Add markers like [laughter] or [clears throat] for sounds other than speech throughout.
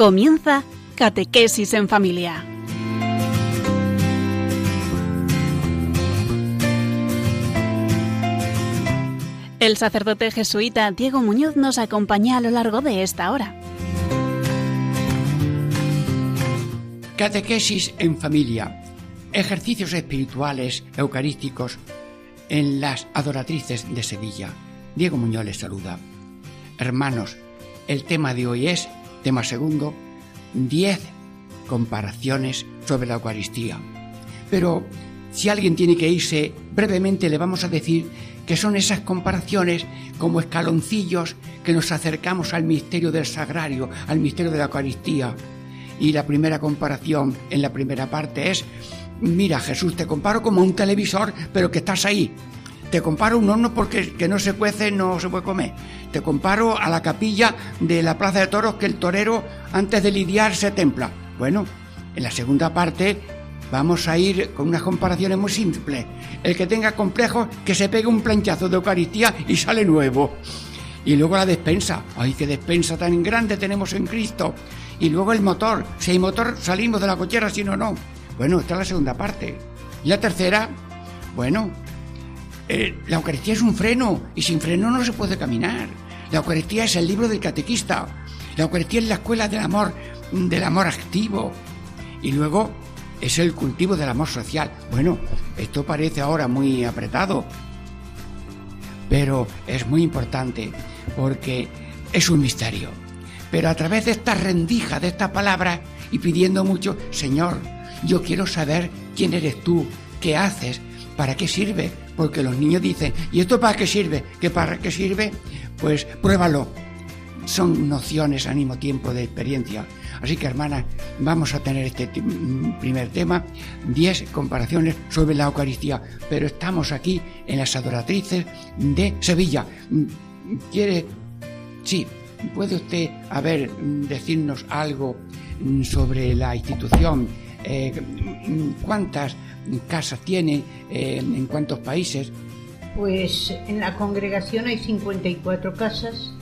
Comienza Catequesis en Familia. El sacerdote jesuita Diego Muñoz nos acompaña a lo largo de esta hora. Catequesis en familia. Ejercicios espirituales eucarísticos en las adoratrices de Sevilla. Diego Muñoz les saluda. Hermanos, el tema de hoy es, tema segundo, 10 comparaciones sobre la Eucaristía. Pero si alguien tiene que irse, brevemente le vamos a decir que son esas comparaciones como escaloncillos que nos acercamos al misterio del sagrario, al misterio de la Eucaristía. Y la primera comparación en la primera parte es, mira Jesús, te comparo como un televisor, pero que estás ahí. Te comparo un horno porque que no se cuece, no se puede comer. Te comparo a la capilla de la Plaza de Toros que el torero antes de lidiar se templa. Bueno, en la segunda parte vamos a ir con unas comparaciones muy simples. El que tenga complejos, que se pegue un planchazo de Eucaristía y sale nuevo. Y luego la despensa. ¡Ay, qué despensa tan grande tenemos en Cristo! Y luego el motor. Si hay motor, salimos de la cochera, si no, no. Bueno, esta es la segunda parte. Y la tercera, bueno, eh, la Eucaristía es un freno y sin freno no se puede caminar. La Eucaristía es el libro del catequista. La Eucaristía es la escuela del amor, del amor activo. Y luego es el cultivo del amor social. Bueno, esto parece ahora muy apretado, pero es muy importante porque es un misterio. Pero a través de esta rendija, de esta palabra, y pidiendo mucho, Señor, yo quiero saber quién eres tú, qué haces, para qué sirve, porque los niños dicen, ¿y esto para qué sirve? ¿Qué para qué sirve? Pues pruébalo. Son nociones al mismo tiempo de experiencia. Así que, hermanas, vamos a tener este primer tema, 10 comparaciones sobre la Eucaristía. Pero estamos aquí en las adoratrices de Sevilla. ¿Quiere? Sí, ¿Puede usted, a decirnos algo sobre la institución? Eh, ¿Cuántas casas tiene? Eh, ¿En cuántos países? Pues en la congregación hay 54 casas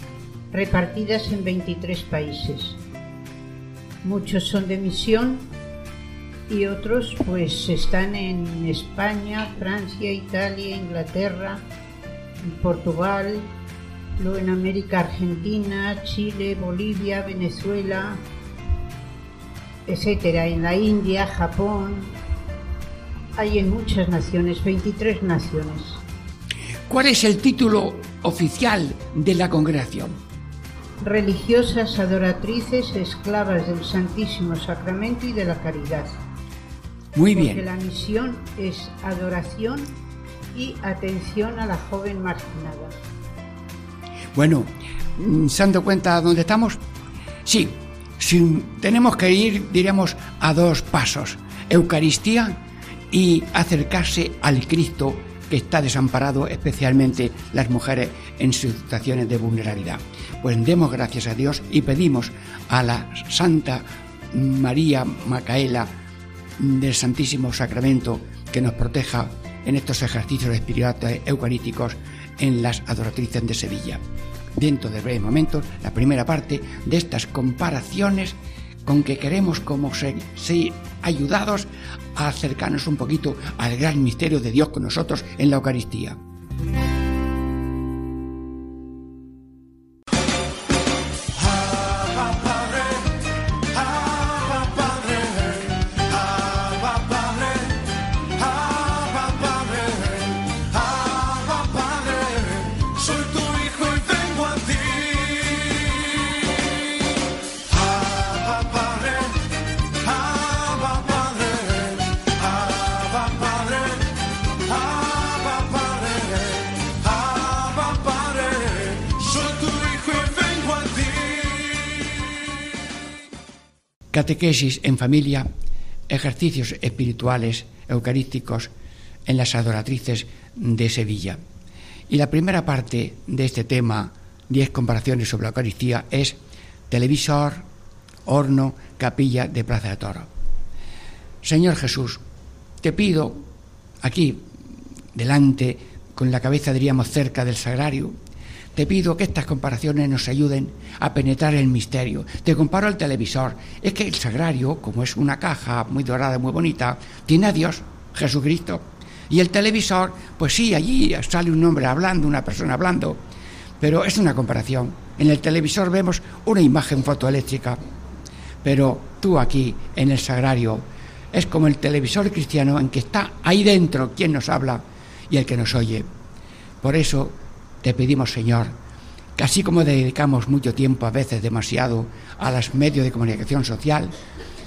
repartidas en 23 países. Muchos son de misión y otros pues están en España, Francia, Italia, Inglaterra, Portugal, luego en América Argentina, Chile, Bolivia, Venezuela, etcétera, en la India, Japón, hay en muchas naciones, 23 naciones. ¿Cuál es el título oficial de la congregación? Religiosas adoratrices esclavas del Santísimo Sacramento y de la Caridad. Muy bien. Porque la misión es adoración y atención a la joven marginada. Bueno, ¿se han dado cuenta dónde estamos? Sí, si tenemos que ir, diremos, a dos pasos. Eucaristía y acercarse al Cristo que está desamparado, especialmente las mujeres en situaciones de vulnerabilidad. Pues demos gracias a Dios y pedimos a la Santa María Macaela del Santísimo Sacramento que nos proteja en estos ejercicios espirituales eucarísticos en las adoratrices de Sevilla. Dentro de breves momentos, la primera parte de estas comparaciones con que queremos como ser, ayudados a acercarnos un poquito al gran misterio de Dios con nosotros en la Eucaristía. Catequesis en familia, ejercicios espirituales eucarísticos en las adoratrices de Sevilla. Y la primera parte de este tema, 10 comparaciones sobre la Eucaristía, es televisor, horno, capilla de Plaza de Toro. Señor Jesús, te pido aquí, delante, con la cabeza diríamos cerca del sagrario, te pido que estas comparaciones nos ayuden a penetrar el misterio. Te comparo al televisor. Es que el sagrario, como es una caja muy dorada, muy bonita, tiene a Dios, Jesucristo. Y el televisor, pues sí, allí sale un hombre hablando, una persona hablando, pero es una comparación. En el televisor vemos una imagen fotoeléctrica, pero tú aquí, en el sagrario, es como el televisor cristiano en que está ahí dentro quien nos habla y el que nos oye. Por eso te pedimos, Señor, que así como dedicamos mucho tiempo, a veces demasiado, a los medios de comunicación social,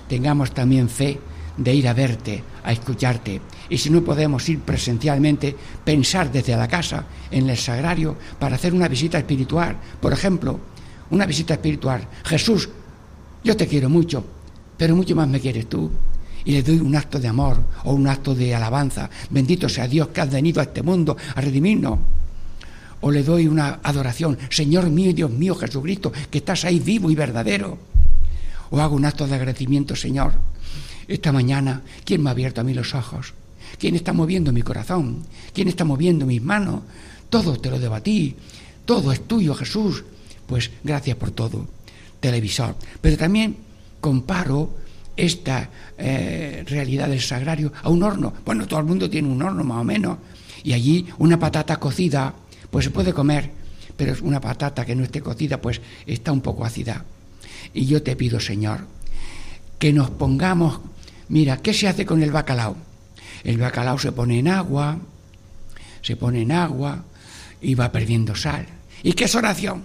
tengamos también fe de ir a verte, a escucharte. Y si no podemos ir presencialmente, pensar desde la casa, en el sagrario, para hacer una visita espiritual. Por ejemplo, una visita espiritual. Jesús, yo te quiero mucho, pero mucho más me quieres tú. Y le doy un acto de amor o un acto de alabanza. Bendito sea Dios que has venido a este mundo a redimirnos o le doy una adoración, Señor mío y Dios mío Jesucristo, que estás ahí vivo y verdadero. O hago un acto de agradecimiento, Señor. Esta mañana, ¿quién me ha abierto a mí los ojos? ¿Quién está moviendo mi corazón? ¿Quién está moviendo mis manos? Todo te lo debo a ti. Todo es tuyo, Jesús. Pues gracias por todo. Televisor. Pero también comparo esta eh, realidad del sagrario a un horno. Bueno, todo el mundo tiene un horno más o menos. Y allí una patata cocida pues se puede comer, pero es una patata que no esté cocida, pues está un poco ácida. Y yo te pido, Señor, que nos pongamos, mira, ¿qué se hace con el bacalao? El bacalao se pone en agua, se pone en agua y va perdiendo sal. ¿Y qué es oración?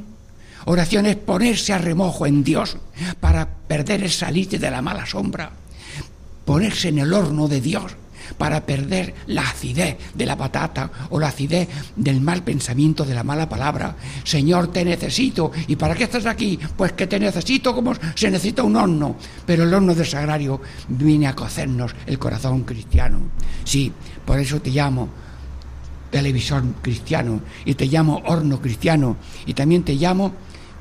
Oración es ponerse a remojo en Dios para perder el salite de la mala sombra, ponerse en el horno de Dios para perder la acidez de la patata o la acidez del mal pensamiento de la mala palabra. Señor, te necesito. ¿Y para qué estás aquí? Pues que te necesito como se necesita un horno. Pero el horno del sagrario viene a cocernos el corazón cristiano. Sí, por eso te llamo televisor cristiano y te llamo horno cristiano y también te llamo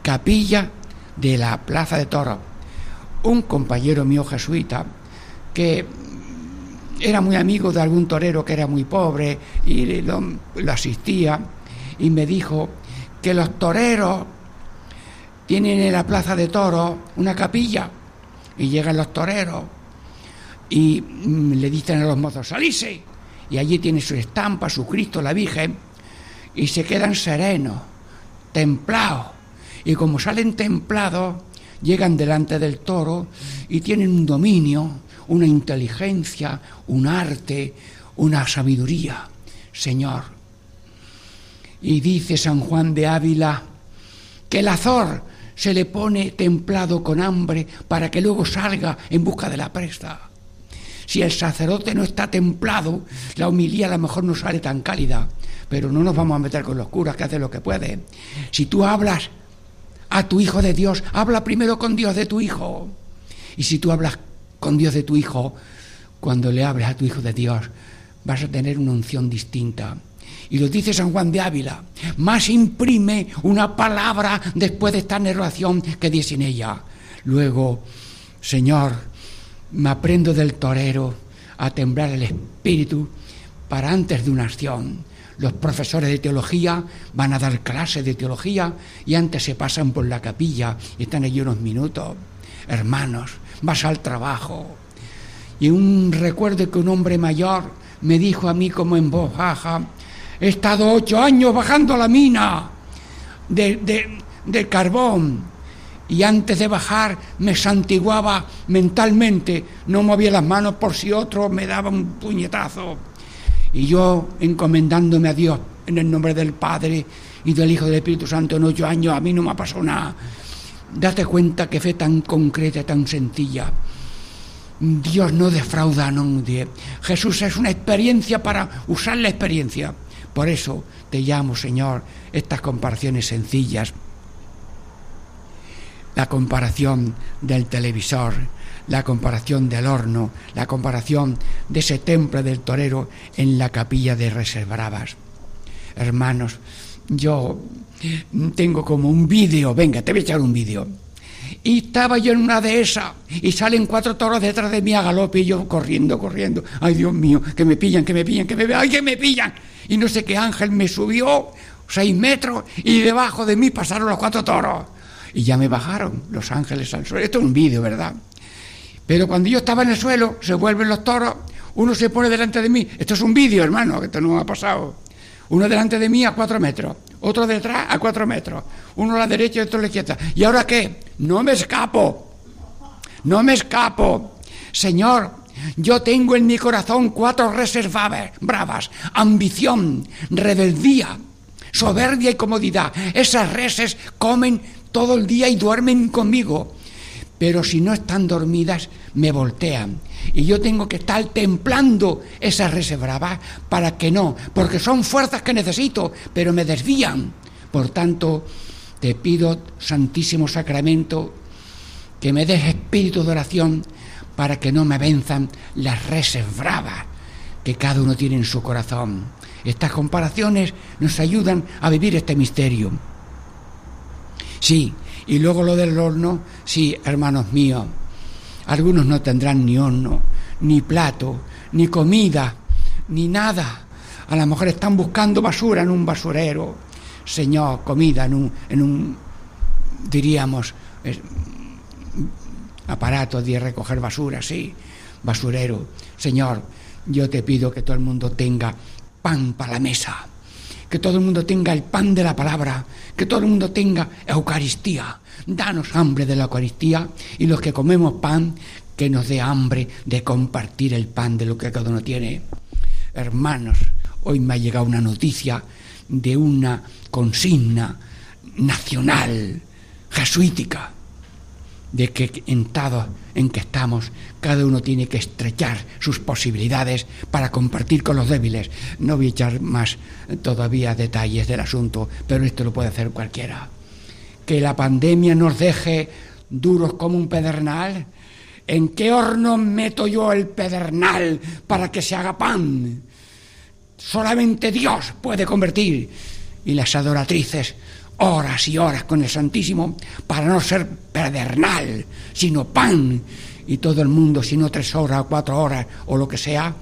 capilla de la Plaza de Toro. Un compañero mío jesuita que era muy amigo de algún torero que era muy pobre y lo, asistía y me dijo que los toreros tienen en la plaza de toros una capilla y llegan los toreros y mm, le dicen a los mozos salirse y allí tiene su estampa, su Cristo, la Virgen y se quedan serenos, templados. Y como salen templados llegan delante del toro y tienen un dominio una inteligencia, un arte, una sabiduría, Señor. Y dice San Juan de Ávila que el azor se le pone templado con hambre para que luego salga en busca de la presta. Si el sacerdote no está templado, la homilía a lo mejor no sale tan cálida, pero no nos vamos a meter con los curas que hacen lo que pueden. Si tú hablas a tu hijo de Dios, habla primero con Dios de tu hijo. Y si tú hablas con Dios de tu hijo, cuando le hables a tu hijo de Dios, vas a tener una unción distinta. Y lo dice San Juan de Ávila, más imprime una palabra después de esta narración que dice en ella. Luego, Señor, me aprendo del torero a temblar el espíritu para antes de una acción. Los profesores de teología van a dar clases de teología y antes se pasan por la capilla y están allí unos minutos. Hermanos, vas al trabajo. Y un recuerdo que un hombre mayor me dijo a mí como en voz baja, he estado ocho años bajando la mina de, de carbón y antes de bajar me santiguaba mentalmente, no movía las manos por si otro me daba un puñetazo. Y yo encomendándome a Dios en el nombre del Padre y del Hijo del Espíritu Santo en ocho años, a mí no me ha pasado nada. Date cuenta que fe tan concreta, tan sencilla. Dios no defrauda a nadie. Jesús es una experiencia para usar la experiencia. Por eso te llamo, Señor, estas comparaciones sencillas. La comparación del televisor, la comparación del horno, la comparación de ese templo del torero en la capilla de Reservabras. Hermanos, yo tengo como un vídeo, venga, te voy a echar un vídeo. Y estaba yo en una de esas y salen cuatro toros detrás de mí a galope y yo corriendo, corriendo. Ay, Dios mío, que me pillan, que me pillan, que me ay, que me pillan. Y no sé qué ángel me subió seis metros y debajo de mí pasaron los cuatro toros. Y ya me bajaron los ángeles al suelo. Esto es un vídeo, ¿verdad? Pero cuando yo estaba en el suelo, se vuelven los toros, uno se pone delante de mí. Esto es un vídeo, hermano, que esto no ha pasado. Uno delante de mí a cuatro metros, otro detrás a cuatro metros, uno a la derecha y otro a la izquierda. ¿Y ahora qué? No me escapo, no me escapo. Señor, yo tengo en mi corazón cuatro reservas bravas, ambición, rebeldía, soberbia y comodidad. Esas reses comen todo el día y duermen conmigo. Pero si no están dormidas, me voltean. Y yo tengo que estar templando esas reservas para que no, porque son fuerzas que necesito, pero me desvían. Por tanto, te pido, Santísimo Sacramento, que me des espíritu de oración para que no me venzan las reses bravas que cada uno tiene en su corazón. Estas comparaciones nos ayudan a vivir este misterio. Sí, y luego lo del horno, sí, hermanos míos, algunos no tendrán ni horno, ni plato, ni comida, ni nada. A lo mejor están buscando basura en un basurero. Señor, comida en un, en un diríamos, aparato de recoger basura, sí, basurero. Señor, yo te pido que todo el mundo tenga pan para la mesa, que todo el mundo tenga el pan de la palabra, que todo el mundo tenga Eucaristía. Danos hambre de la Eucaristía y los que comemos pan, que nos dé hambre de compartir el pan de lo que cada uno tiene. Hermanos, hoy me ha llegado una noticia de una consigna nacional jesuítica de que en en que estamos, cada uno tiene que estrechar sus posibilidades para compartir con los débiles. No voy a echar más todavía detalles del asunto, pero esto lo puede hacer cualquiera. Que la pandemia nos deje duros como un pedernal. ¿En qué horno meto yo el pedernal para que se haga pan? Solamente Dios puede convertir. Y las adoratrices horas y horas con el Santísimo para no ser pedernal, sino pan. Y todo el mundo, si no tres horas o cuatro horas o lo que sea,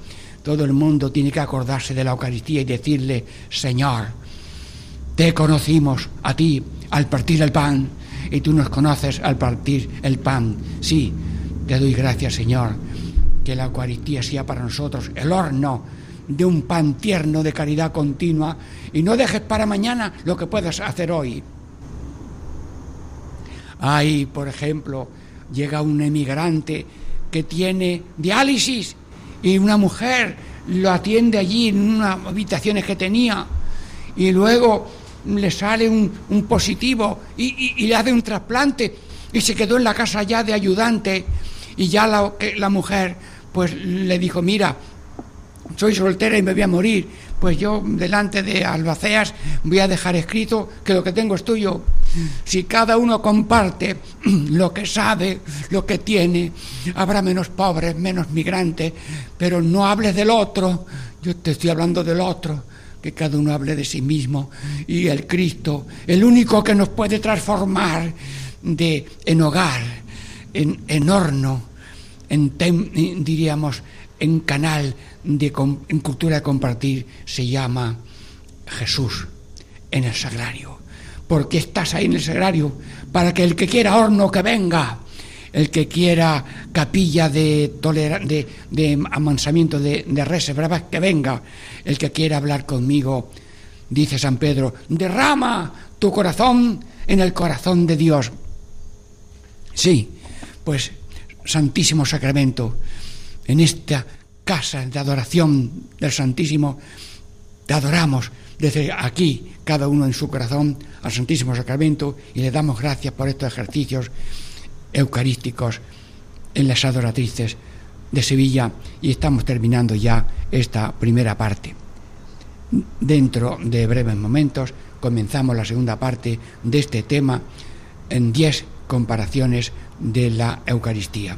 todo el mundo tiene que acordarse de la Eucaristía y decirle, Señor, te conocimos a ti al partir el pan y tú nos conoces al partir el pan. Sí, te doy gracias, Señor, que la Eucaristía sea para nosotros el horno de un pan tierno de caridad continua. Y no dejes para mañana lo que puedas hacer hoy. Hay, por ejemplo, llega un emigrante que tiene diálisis y una mujer lo atiende allí en unas habitaciones que tenía. Y luego le sale un, positivo y, le hace un trasplante y se quedó en la casa ya de ayudante. Y ya la, la mujer pues le dijo, mira, soy soltera y me voy a morir, pues yo delante de albaceas voy a dejar escrito que lo que tengo es tuyo. Si cada uno comparte [clears throat] lo que sabe, lo que tiene, habrá menos pobres, menos migrantes, pero no hables del otro, yo te estoy hablando del otro, que cada uno hable de sí mismo. Y el Cristo, el único que nos puede transformar de en hogar, en, en horno, en diríamos en canal de, cultura de compartir se llama Jesús en el sagrario. Porque estás ahí en el sagrario para que el que quiera horno que venga, el que quiera capilla de, de, de amansamiento de, de reses bravas que venga, el que quiera hablar conmigo, dice San Pedro, derrama tu corazón en el corazón de Dios. Sí, pues Santísimo Sacramento, en esta casa de adoración del Santísimo, te adoramos desde aquí, cada uno en su corazón, al Santísimo Sacramento y le damos gracias por estos ejercicios eucarísticos en las adoratrices de Sevilla y estamos terminando ya esta primera parte. Dentro de breves momentos comenzamos la segunda parte de este tema en diez comparaciones de la Eucaristía.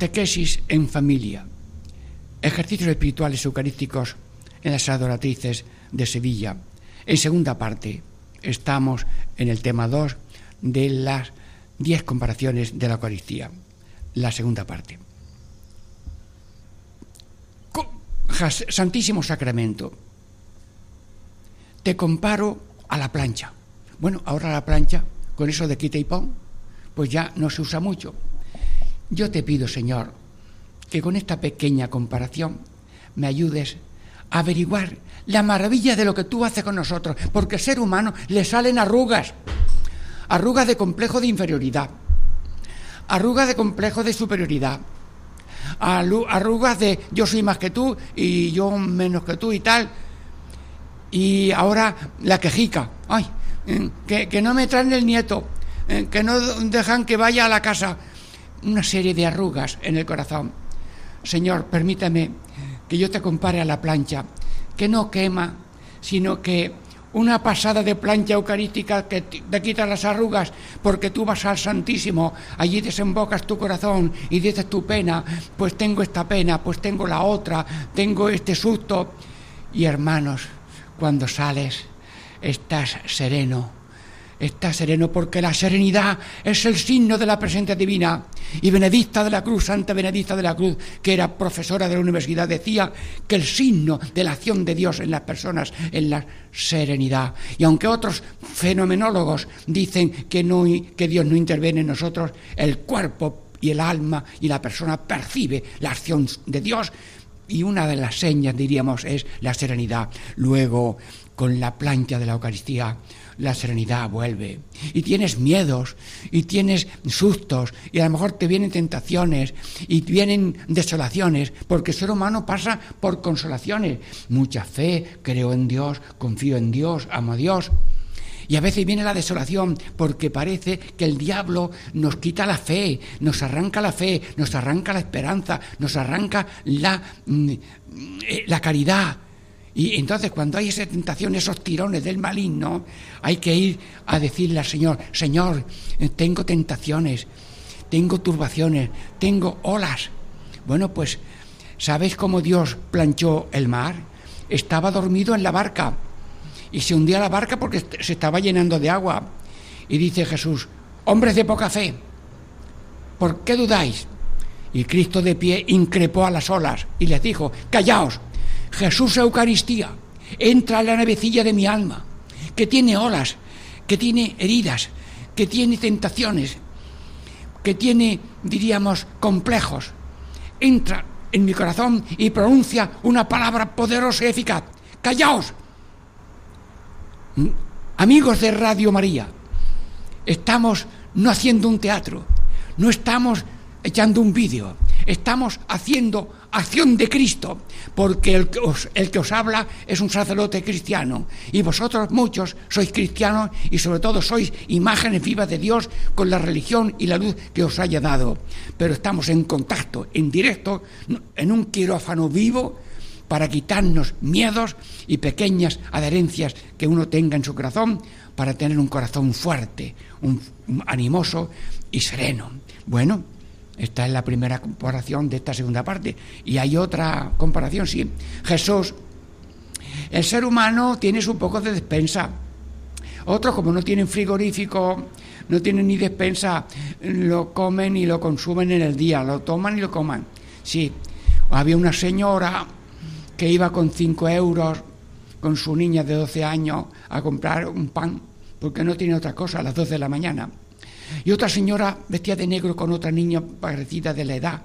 Catequesis en familia. Ejercicios espirituales eucarísticos en las adoratrices de Sevilla. En segunda parte estamos en el tema 2 de las 10 comparaciones de la Eucaristía. La segunda parte. Santísimo Sacramento. te comparo a la plancha. Bueno, ahora la plancha, con eso de quita y pon, pues ya no se usa mucho. Yo te pido, Señor, que con esta pequeña comparación me ayudes a averiguar la maravilla de lo que tú haces con nosotros, porque al ser humano le salen arrugas, arrugas de complejo de inferioridad, arrugas de complejo de superioridad, arrugas de yo soy más que tú y yo menos que tú y tal. Y ahora la quejica, ay, eh, que, que no me traen el nieto, eh, que no dejan que vaya a la casa. Una serie de arrugas en el corazón. Señor, permítame que yo te compare a la plancha, que no quema, sino que una pasada de plancha eucarística que te quita las arrugas, porque tú vas al Santísimo, allí desembocas tu corazón y dices tu pena, pues tengo esta pena, pues tengo la otra, tengo este susto. Y hermanos, cuando sales, estás sereno, Está sereno porque la serenidad es el signo de la presencia divina. Y Benedicta de la Cruz, Santa Benedicta de la Cruz, que era profesora de la universidad, decía que el signo de la acción de Dios en las personas es la serenidad. Y aunque otros fenomenólogos dicen que, no, que Dios no interviene en nosotros, el cuerpo y el alma y la persona percibe la acción de Dios y una de las señas, diríamos, es la serenidad. Luego, con la plancha de la Eucaristía, la serenidad vuelve. Y tienes miedos, y tienes sustos, y a lo mejor te vienen tentaciones, y vienen desolaciones, porque el ser humano pasa por consolaciones. Mucha fe, creo en Dios, confío en Dios, amo a Dios. Y a veces viene la desolación porque parece que el diablo nos quita la fe, nos arranca la fe, nos arranca la esperanza, nos arranca la, mm, eh, la caridad. Y entonces cuando hay esa tentación, esos tirones del maligno, hay que ir a decirle al Señor, Señor, eh, tengo tentaciones, tengo turbaciones, tengo olas. Bueno, pues, ¿sabéis cómo Dios planchó el mar? Estaba dormido en la barca y se hundía la barca porque se estaba llenando de agua. Y dice Jesús, hombres de poca fe, ¿por qué dudáis? Y Cristo de pie increpó a las olas y les dijo, callaos, Jesús Eucaristía, entra en la navecilla de mi alma, que tiene olas, que tiene heridas, que tiene tentaciones, que tiene, diríamos, complejos. Entra en mi corazón y pronuncia una palabra poderosa y eficaz. Callaos, Amigos de Radio María, estamos no haciendo un teatro, no estamos echando un vídeo, estamos haciendo acción de Cristo, porque el que, os, habla es un sacerdote cristiano y vosotros muchos sois cristianos y sobre todo sois imágenes vivas de Dios con la religión y la luz que os haya dado. Pero estamos en contacto, en directo, en un quirófano vivo para quitarnos miedos y pequeñas adherencias que uno tenga en su corazón para tener un corazón fuerte, un animoso y sereno. Bueno, esta es la primera comparación de esta segunda parte. Y hay otra comparación, sí. Jesús, el ser humano tiene su poco de despensa. Otros, como no tienen frigorífico, no tienen ni despensa, lo comen y lo consumen en el día, lo toman y lo coman. Sí, había una señora que iba con cinco euros con su niña de 12 años a comprar un pan, porque no tiene otra cosa a las 12 de la mañana. Y otra señora vestida de negro con otra niña parecida de la edad,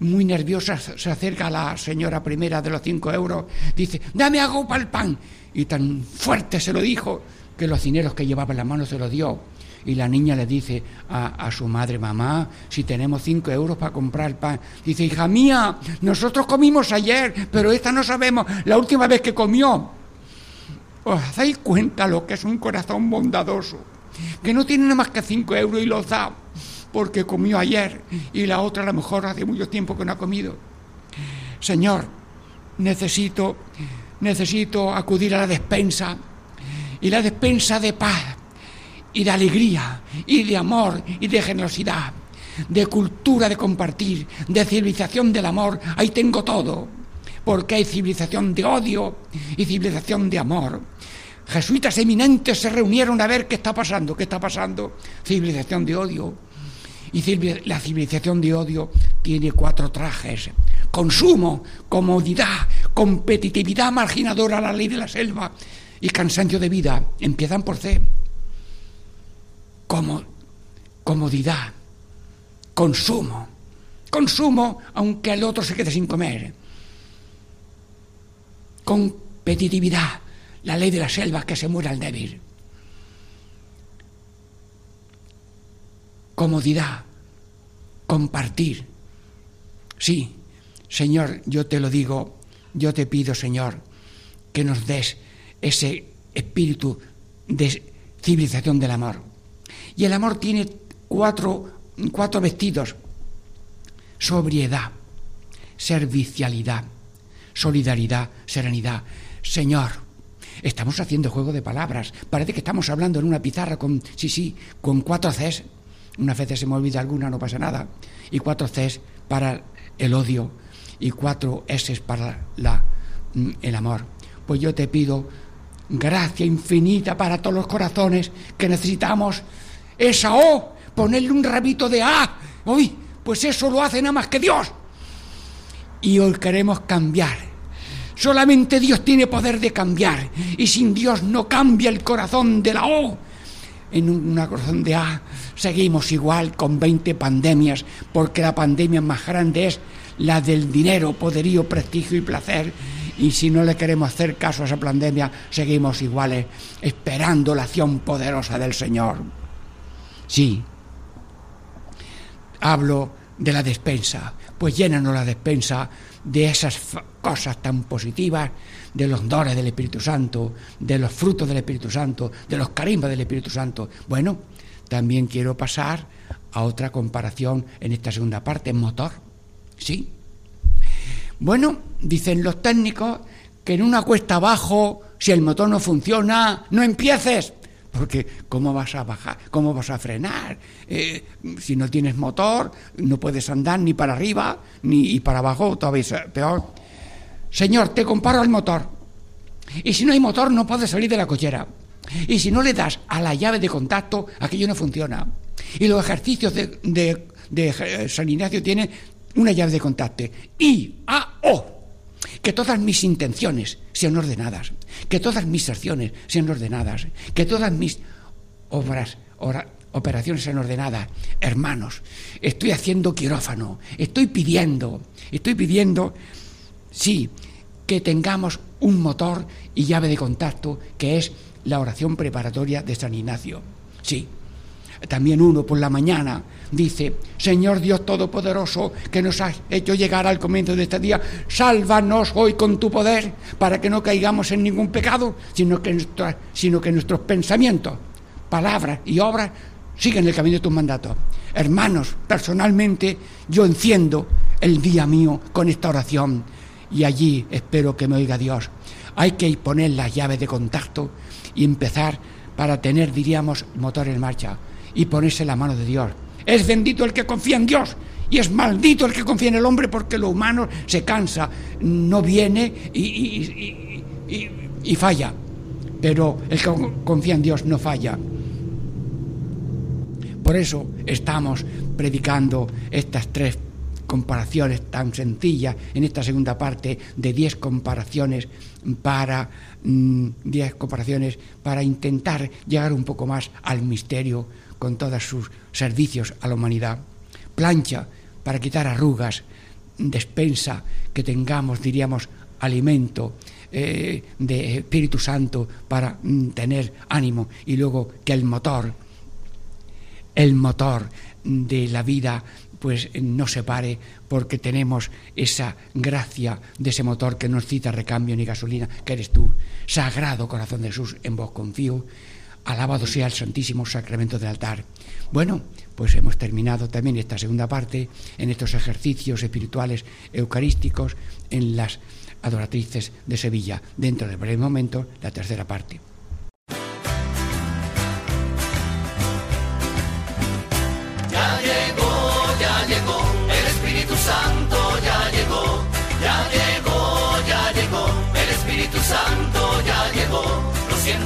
muy nerviosa, se acerca a la señora primera de los cinco euros, dice, dame algo para el pan. Y tan fuerte se lo dijo que los dineros que llevaba en la mano se los dio. Y la niña le dice a, su madre, mamá, si tenemos cinco euros para comprar el pan. Dice, hija mía, nosotros comimos ayer, pero esta no sabemos la última vez que comió. ¿Os dais cuenta lo que es un corazón bondadoso? Que no tiene nada más que cinco euros y los da porque comió ayer y la otra a lo mejor hace mucho tiempo que no ha comido. Señor, necesito, necesito acudir a la despensa y la despensa de paz y de alegría y de amor y de generosidad, de cultura de compartir, de civilización del amor, ahí tengo todo, porque hay civilización de odio y civilización de amor. Jesuitas eminentes se reunieron a ver qué está pasando, qué está pasando, civilización de odio. Y la civilización de odio tiene cuatro trajes. Consumo, comodidad, competitividad marginadora, la ley de la selva y cansancio de vida empiezan por C. Como, comodidad, consumo, consumo aunque el otro se quede sin comer. Competitividad, la ley de la selva que se muera el débil. Comodidad, compartir. Sí, Señor, yo te lo digo, yo te pido, Señor, que nos des ese espíritu de civilización del amor. Y el amor tiene cuatro, cuatro vestidos. Sobriedad, servicialidad, solidaridad, serenidad. Señor, estamos haciendo juego de palabras. Parece que estamos hablando en una pizarra con, sí, sí, con cuatro Cs. Una vez se me olvida alguna, no pasa nada. Y cuatro Cs para el odio y cuatro S para la, mm, el amor. Pues yo te pido gracia infinita para todos los corazones que necesitamos esa O, ponerle un rabito de A. Uy, pues eso lo hace nada más que Dios. Y hoy queremos cambiar. Solamente Dios tiene poder de cambiar. Y sin Dios no cambia el corazón de la O. En una corazón de A seguimos igual con 20 pandemias, porque la pandemia más grande es la del dinero, poderío, prestigio y placer. Y si no le queremos hacer caso a esa pandemia, seguimos iguales, esperando la acción poderosa del Señor. Sí, hablo de la despensa, pues llénanos la despensa de esas cosas tan positivas, de los dones del Espíritu Santo, de los frutos del Espíritu Santo, de los carismas del Espíritu Santo. Bueno, también quiero pasar a otra comparación en esta segunda parte, motor. ¿Sí? Bueno, dicen los técnicos que en una cuesta abajo, si el motor no funciona, no empieces. Porque ¿cómo vas a bajar? ¿Cómo vas a frenar? Eh, si no tienes motor, no puedes andar ni para arriba ni para abajo, todavía peor. Señor, te comparo al motor. Y si no hay motor, no puedes salir de la cochera. Y si no le das a la llave de contacto, aquello no funciona. Y los ejercicios de, de, de San Ignacio tienen una llave de contacto. I, A, O. Que todas mis intenciones sean ordenadas, que todas mis acciones sean ordenadas, que todas mis obras, operaciones sean ordenadas. Hermanos, estoy haciendo quirófano, estoy pidiendo, estoy pidiendo, sí, que tengamos un motor y llave de contacto que es la oración preparatoria de San Ignacio. Sí, también uno por la mañana dice, Señor Dios Todopoderoso, que nos has hecho llegar al comienzo de este día, sálvanos hoy con tu poder para que no caigamos en ningún pecado, sino que, sino que nuestros pensamientos, palabras y obras siguen el camino de tus mandatos. Hermanos, personalmente yo enciendo el día mío con esta oración y allí espero que me oiga Dios. Hay que poner las llaves de contacto y empezar para tener, diríamos, motor en marcha y ponerse la mano de Dios. Es bendito el que confía en Dios y es maldito el que confía en el hombre porque lo humano se cansa, no viene y, falla. Pero el que confía en Dios no falla. Por eso estamos predicando estas tres comparaciones tan sencillas en esta segunda parte de diez comparaciones para mm, diez comparaciones para intentar llegar un poco más al misterio con todos sus servicios a la humanidad, plancha para quitar arrugas, despensa que tengamos, diríamos, alimento eh, de Espíritu Santo para mm, tener ánimo y luego que el motor, el motor de la vida pues no se pare porque tenemos esa gracia de ese motor que no necesita recambio ni gasolina, que eres tú. Sagrado corazón de Jesús, en vos confío Alabado sea el Santísimo Sacramento del altar. Bueno, pues hemos terminado también esta segunda parte en estos ejercicios espirituales eucarísticos en las adoratrices de Sevilla. Dentro de breve momento, la tercera parte.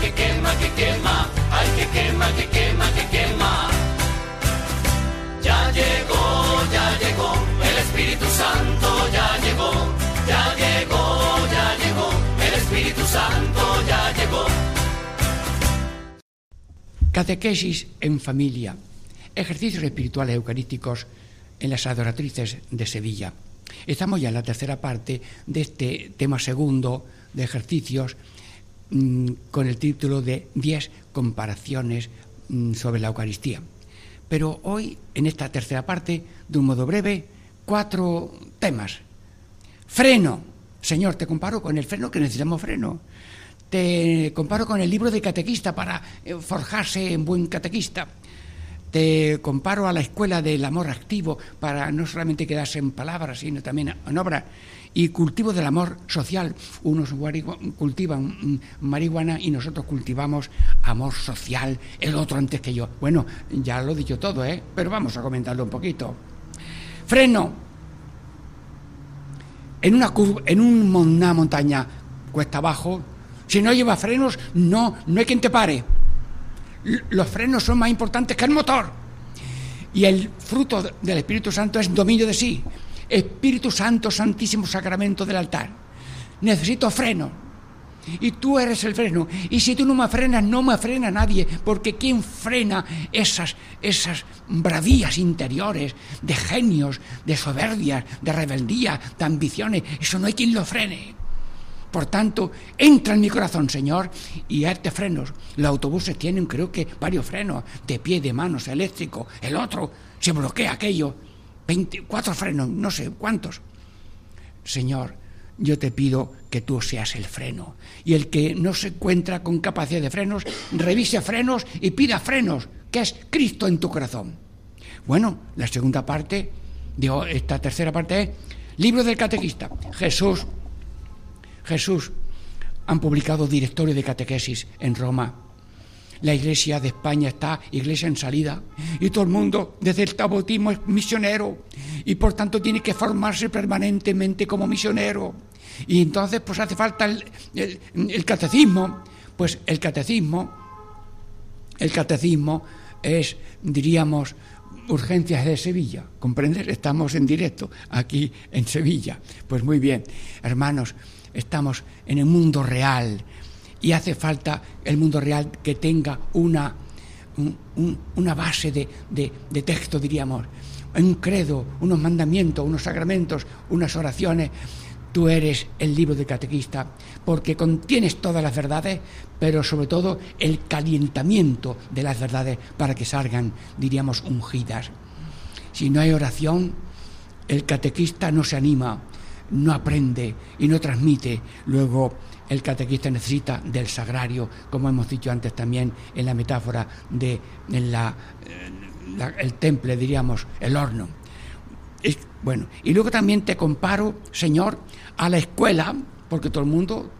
que quema, que quema, ay que quema, que quema, que quema. Ya llegó, ya llegó, el Espíritu Santo ya llegó, ya llegó, ya llegó, el Espíritu Santo ya llegó. Catequesis en familia, ejercicios espirituales eucarísticos en las adoratrices de Sevilla. Estamos ya en la tercera parte de este tema segundo de ejercicios mm, con el título de 10 comparaciones mm, sobre la Eucaristía. Pero hoy, en esta tercera parte, de un modo breve, cuatro temas. Freno. Señor, te comparo con el freno que necesitamos freno. Te comparo con el libro de catequista para eh, forjarse en buen catequista. Te comparo a la escuela del amor activo para no solamente quedarse en palabras, sino también en obra. Y cultivo del amor social. Unos cultivan marihuana y nosotros cultivamos amor social, el otro antes que yo. Bueno, ya lo he dicho todo, ¿eh? Pero vamos a comentarlo un poquito. Freno. En una, en una montaña cuesta abajo, si no lleva frenos, no, no hay quien te pare. Los frenos son más importantes que el motor. Y el fruto de- del Espíritu Santo es dominio de sí. Espíritu Santo, Santísimo Sacramento del altar. Necesito freno. Y tú eres el freno. Y si tú no me frenas, no me frena nadie. Porque ¿quién frena esas, esas bravías interiores de genios, de soberbias, de rebeldía, de ambiciones? Eso no hay quien lo frene. Por tanto, entra en mi corazón, Señor, y hazte frenos. Los autobuses tienen, creo que, varios frenos, de pie, de manos, eléctrico. El otro se bloquea aquello. 24 frenos, no sé cuántos. Señor, yo te pido que tú seas el freno. Y el que no se encuentra con capacidad de frenos, revise frenos y pida frenos, que es Cristo en tu corazón. Bueno, la segunda parte, digo, esta tercera parte es libro del catequista. Jesús, Jesús, han publicado directorio de catequesis en Roma. La iglesia de España está iglesia en salida y todo el mundo desde el bautismo es misionero y por tanto tiene que formarse permanentemente como misionero. Y entonces pues hace falta el, el- catecismo. Pues el catecismo, el catecismo es, diríamos, urgencias de Sevilla. ¿Comprendes? Estamos en directo aquí en Sevilla. Pues muy bien, hermanos, estamos en el mundo real y hace falta el mundo real que tenga una, un- un- una base de, de- de texto, diríamos, un credo, unos mandamientos, unos sacramentos, unas oraciones. Tú eres el libro de catequista porque contienes todas las verdades, pero sobre todo el calentamiento de las verdades para que salgan, diríamos, ungidas. Si no hay oración, el catequista no se anima, no aprende y no transmite. Luego el catequista necesita del sagrario, como hemos dicho antes también en la metáfora de eh, la- el temple, diríamos, el horno. Es- bueno, y luego también te comparo, Señor, a la escuela, porque todo el mundo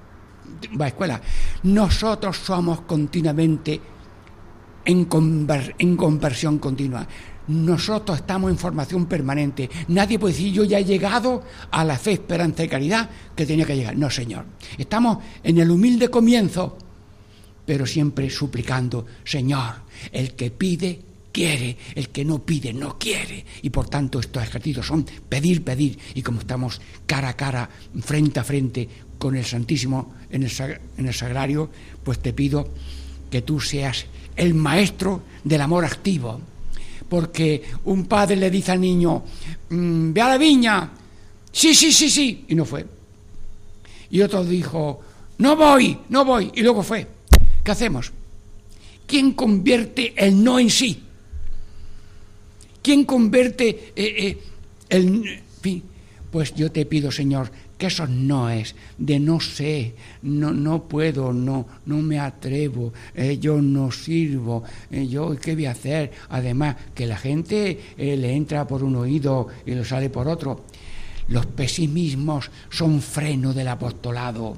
va a escuela. Nosotros somos continuamente en conversión continua. Nosotros estamos en formación permanente. Nadie puede decir yo ya he llegado a la fe, esperanza y caridad que tenía que llegar. No, Señor. Estamos en el humilde comienzo, pero siempre suplicando, Señor, el que pide, quiere, el que no pide, no quiere. Y por tanto estos ejercicios son pedir, pedir. Y como estamos cara a cara, frente a frente con el Santísimo en el, en el sagrario, pues te pido que tú seas el maestro del amor activo. Porque un padre le dice al niño, "Mm, ve a la viña, sí, sí, sí, sí, y no fue. Y otro dijo, no voy, no voy, y luego fue. ¿Qué hacemos? ¿Quién convierte el no en sí? ¿Quién convierte eh, eh, el... pues yo te pido, Señor, que esos noes de no sé, no, no puedo, no, no me atrevo, eh, yo no sirvo, eh, yo qué voy a hacer. Además, que la gente eh, le entra por un oído y lo sale por otro. Los pesimismos son freno del apostolado.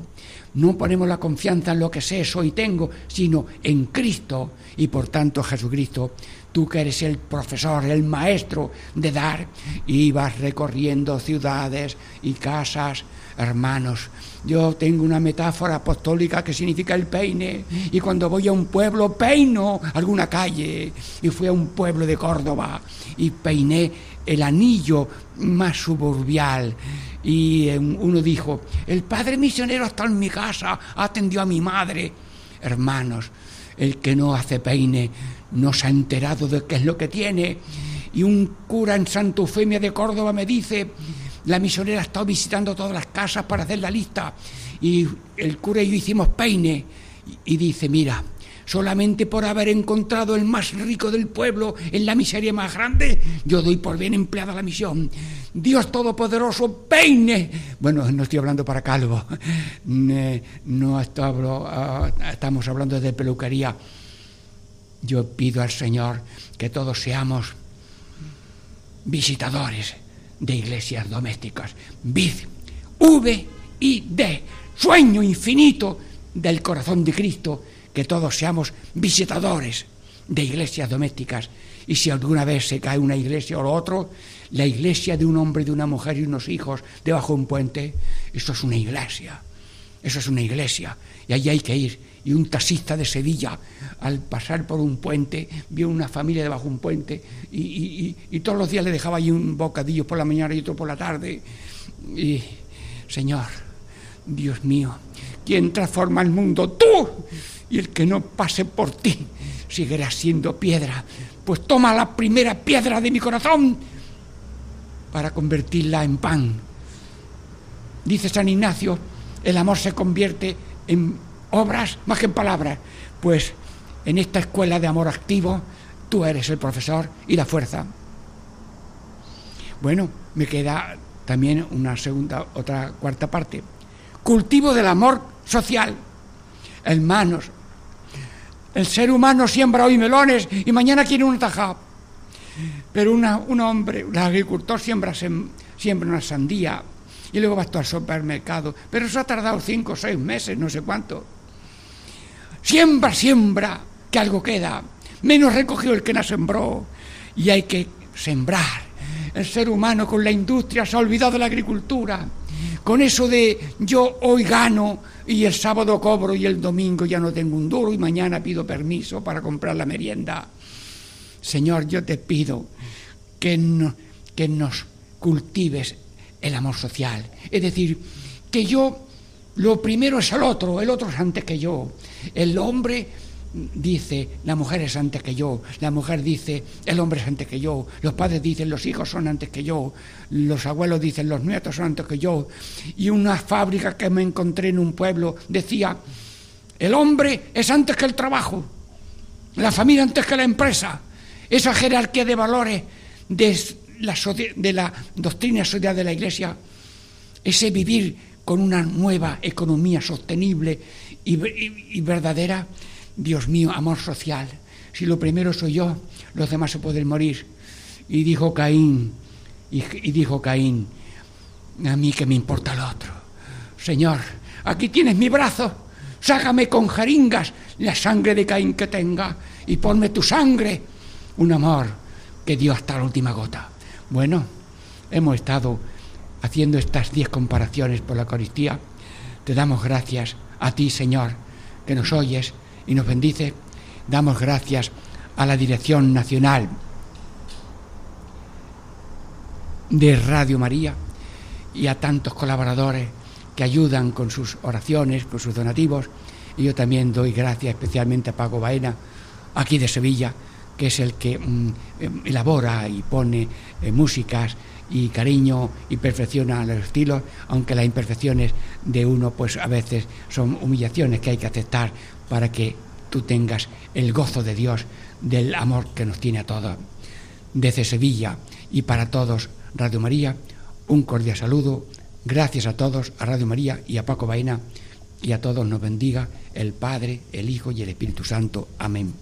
No ponemos la confianza en lo que sé, soy, tengo, sino en Cristo. Y por tanto, Jesucristo, tú que eres el profesor, el maestro de dar, ibas recorriendo ciudades y casas. Hermanos, yo tengo una metáfora apostólica que significa el peine. Y cuando voy a un pueblo, peino alguna calle. Y fui a un pueblo de Córdoba y peiné el anillo más suburbial. Y uno dijo, el padre misionero está en mi casa, atendió a mi madre. Hermanos, el que no hace peine no se ha enterado de qué es lo que tiene. Y un cura en Santa Eufemia de Córdoba me dice, la misionera ha estado visitando todas las casas para hacer la lista. Y el cura y yo hicimos peine. Y dice, mira, solamente por haber encontrado el más rico del pueblo en la miseria más grande, yo doy por bien empleada la misión. Dios Todopoderoso, peine. Bueno, no estoy hablando para calvo, [laughs] no ah, estamos hablando de peluquería. Yo pido al Señor que todos seamos visitadores de iglesias domésticas. Vid, V y D, sueño infinito del corazón de Cristo, que todos seamos visitadores de iglesias domésticas. Y si alguna vez se cae una iglesia o lo otro, la iglesia de un hombre, de una mujer y unos hijos debajo de un puente, eso es una iglesia. Eso es una iglesia y allí hay que ir. Y un taxista de Sevilla, al pasar por un puente, vio una familia debajo de un puente y, y- y- todos los días le dejaba allí un bocadillo por la mañana y otro por la tarde. Y, Señor, Dios mío, ¿quién transforma el mundo? Tú. Y el que no pase por ti seguirá siendo piedra. Pues toma la primera piedra de mi corazón para convertirla en pan. Dice San Ignacio, el amor se convierte en obras más que en palabras. Pues en esta escuela de amor activo, tú eres el profesor y la fuerza. Bueno, me queda también una segunda, otra cuarta parte. Cultivo del amor social. Hermanos, el ser humano siembra hoy melones y mañana quiere un tajado. Pero una- un hombre, un agricultor siembra, sem- siembra una sandía y luego va al supermercado. Pero eso ha tardado cinco o seis meses, no sé cuánto. Siembra, siembra, que algo queda. Menos recogió el que no sembró. Y hay que sembrar. El ser humano con la industria se ha olvidado de la agricultura. Con eso de yo hoy gano y el sábado cobro y el domingo ya no tengo un duro y mañana pido permiso para comprar la merienda. Señor, yo te pido que, que nos cultives el amor social. Es decir, que yo, lo primero es el otro, el otro es antes que yo. El hombre dice, la mujer es antes que yo. La mujer dice, el hombre es antes que yo. Los padres dicen, los hijos son antes que yo. Los abuelos dicen, los nietos son antes que yo. Y una fábrica que me encontré en un pueblo decía, el hombre es antes que el trabajo la familia antes que la empresa, esa jerarquía de valores de la, doctrina social de la Iglesia, ese vivir con una nueva economía sostenible y, ver- y- y verdadera, Dios mío, amor social. Si lo primero soy yo, los demás se pueden morir. Y dijo Caín, y, y dijo Caín, a mí que me importa el otro. Señor, aquí tienes mi brazo, sácame con jeringas la sangre de Caín que tenga y ponme tu sangre, un amor que dio hasta la última gota. Bueno, hemos estado haciendo estas diez comparaciones por la Eucaristía. Te damos gracias a ti, Señor, que nos oyes y nos bendice. Damos gracias a la Dirección Nacional de Radio María y a tantos colaboradores que ayudan con sus oraciones, con sus donativos. Y yo también doy gracias especialmente a Paco Baena, aquí de Sevilla, que es el que mm, em, elabora y pone eh, músicas y cariño y perfecciona los estilos, aunque las imperfecciones de uno pues a veces son humillaciones que hay que aceptar para que tú tengas el gozo de Dios, del amor que nos tiene a todos. Desde Sevilla y para todos, Radio María, un cordial saludo. Gracias a todos, a Radio María y a Paco Baena, y a todos nos bendiga el Padre, el Hijo y el Espíritu Santo. Amén.